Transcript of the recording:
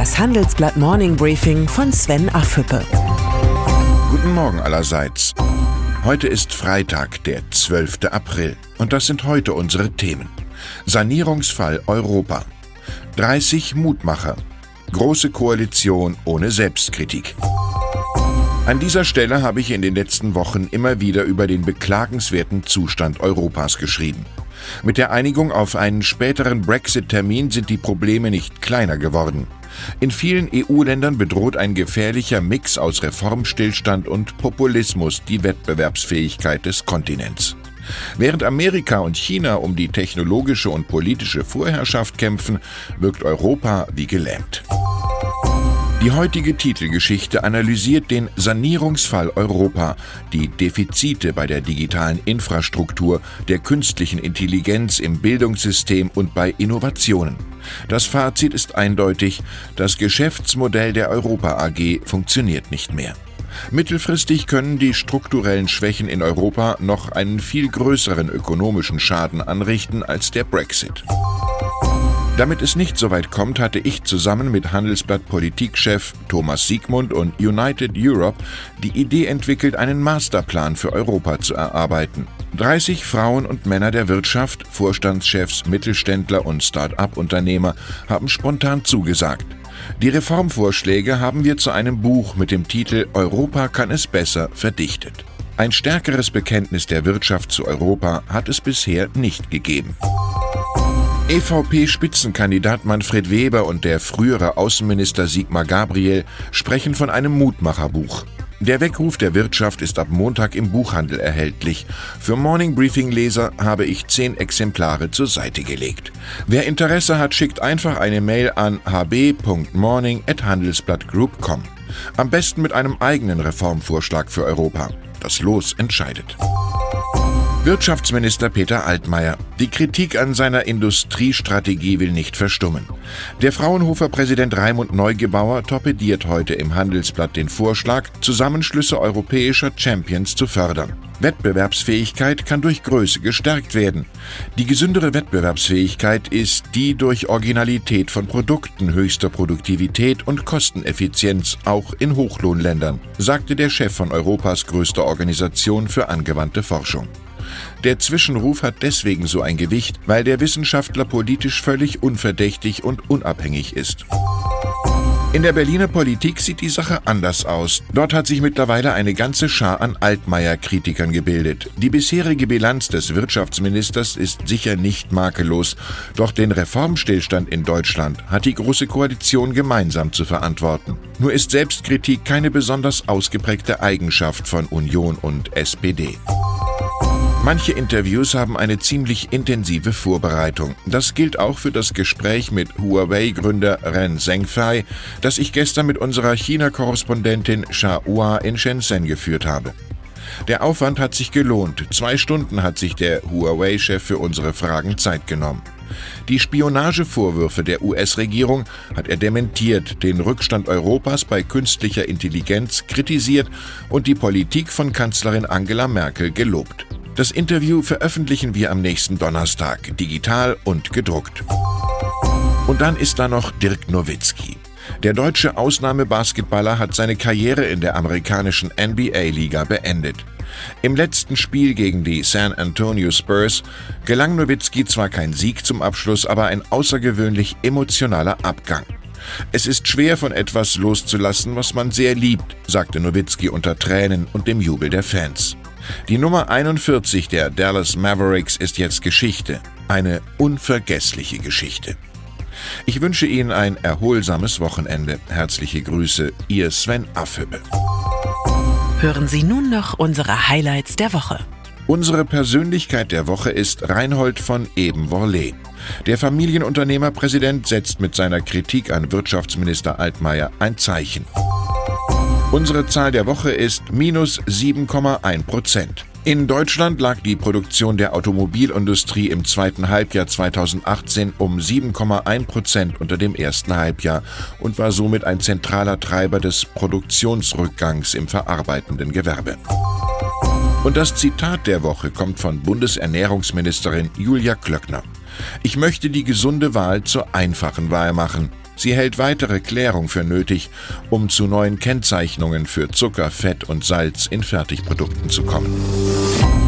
Das Handelsblatt Morning Briefing von Sven Affüppe. Guten Morgen allerseits. Heute ist Freitag, der 12. April. Und das sind heute unsere Themen. Sanierungsfall Europa. 30 Mutmacher. Große Koalition ohne Selbstkritik. An dieser Stelle habe ich in den letzten Wochen immer wieder über den beklagenswerten Zustand Europas geschrieben. Mit der Einigung auf einen späteren Brexit-Termin sind die Probleme nicht kleiner geworden. In vielen EU-Ländern bedroht ein gefährlicher Mix aus Reformstillstand und Populismus die Wettbewerbsfähigkeit des Kontinents. Während Amerika und China um die technologische und politische Vorherrschaft kämpfen, wirkt Europa wie gelähmt. Die heutige Titelgeschichte analysiert den Sanierungsfall Europa, die Defizite bei der digitalen Infrastruktur, der künstlichen Intelligenz im Bildungssystem und bei Innovationen. Das Fazit ist eindeutig, das Geschäftsmodell der Europa AG funktioniert nicht mehr. Mittelfristig können die strukturellen Schwächen in Europa noch einen viel größeren ökonomischen Schaden anrichten als der Brexit. Damit es nicht so weit kommt, hatte ich zusammen mit Handelsblatt Politikchef Thomas Siegmund und United Europe die Idee entwickelt, einen Masterplan für Europa zu erarbeiten. 30 Frauen und Männer der Wirtschaft, Vorstandschefs, Mittelständler und Start-up-Unternehmer haben spontan zugesagt. Die Reformvorschläge haben wir zu einem Buch mit dem Titel Europa kann es besser verdichtet. Ein stärkeres Bekenntnis der Wirtschaft zu Europa hat es bisher nicht gegeben. EVP-Spitzenkandidat Manfred Weber und der frühere Außenminister Sigmar Gabriel sprechen von einem Mutmacherbuch. Der Weckruf der Wirtschaft ist ab Montag im Buchhandel erhältlich. Für Morning Briefing Leser habe ich zehn Exemplare zur Seite gelegt. Wer Interesse hat, schickt einfach eine Mail an hb.morning@handelsblattgroup.com. Am besten mit einem eigenen Reformvorschlag für Europa. Das Los entscheidet. Wirtschaftsminister Peter Altmaier. Die Kritik an seiner Industriestrategie will nicht verstummen. Der Fraunhofer-Präsident Raimund Neugebauer torpediert heute im Handelsblatt den Vorschlag, Zusammenschlüsse europäischer Champions zu fördern. Wettbewerbsfähigkeit kann durch Größe gestärkt werden. Die gesündere Wettbewerbsfähigkeit ist die durch Originalität von Produkten, höchster Produktivität und Kosteneffizienz auch in Hochlohnländern, sagte der Chef von Europas größter Organisation für angewandte Forschung. Der Zwischenruf hat deswegen so ein Gewicht, weil der Wissenschaftler politisch völlig unverdächtig und unabhängig ist. In der Berliner Politik sieht die Sache anders aus. Dort hat sich mittlerweile eine ganze Schar an Altmaier-Kritikern gebildet. Die bisherige Bilanz des Wirtschaftsministers ist sicher nicht makellos, doch den Reformstillstand in Deutschland hat die Große Koalition gemeinsam zu verantworten. Nur ist Selbstkritik keine besonders ausgeprägte Eigenschaft von Union und SPD. Manche Interviews haben eine ziemlich intensive Vorbereitung. Das gilt auch für das Gespräch mit Huawei-Gründer Ren Zhengfei, das ich gestern mit unserer China-Korrespondentin Sha Hua in Shenzhen geführt habe. Der Aufwand hat sich gelohnt. Zwei Stunden hat sich der Huawei-Chef für unsere Fragen Zeit genommen. Die Spionagevorwürfe der US-Regierung hat er dementiert, den Rückstand Europas bei künstlicher Intelligenz kritisiert und die Politik von Kanzlerin Angela Merkel gelobt. Das Interview veröffentlichen wir am nächsten Donnerstag, digital und gedruckt. Und dann ist da noch Dirk Nowitzki. Der deutsche Ausnahmebasketballer hat seine Karriere in der amerikanischen NBA-Liga beendet. Im letzten Spiel gegen die San Antonio Spurs gelang Nowitzki zwar kein Sieg zum Abschluss, aber ein außergewöhnlich emotionaler Abgang. Es ist schwer von etwas loszulassen, was man sehr liebt, sagte Nowitzki unter Tränen und dem Jubel der Fans. Die Nummer 41 der Dallas Mavericks ist jetzt Geschichte, eine unvergessliche Geschichte. Ich wünsche Ihnen ein erholsames Wochenende. Herzliche Grüße, Ihr Sven Affüppe. Hören Sie nun noch unsere Highlights der Woche. Unsere Persönlichkeit der Woche ist Reinhold von Ebenworlee. Der Familienunternehmerpräsident setzt mit seiner Kritik an Wirtschaftsminister Altmaier ein Zeichen. Unsere Zahl der Woche ist minus 7,1 Prozent. In Deutschland lag die Produktion der Automobilindustrie im zweiten Halbjahr 2018 um 7,1 Prozent unter dem ersten Halbjahr und war somit ein zentraler Treiber des Produktionsrückgangs im verarbeitenden Gewerbe. Und das Zitat der Woche kommt von Bundesernährungsministerin Julia Klöckner. Ich möchte die gesunde Wahl zur einfachen Wahl machen. Sie hält weitere Klärung für nötig, um zu neuen Kennzeichnungen für Zucker, Fett und Salz in Fertigprodukten zu kommen.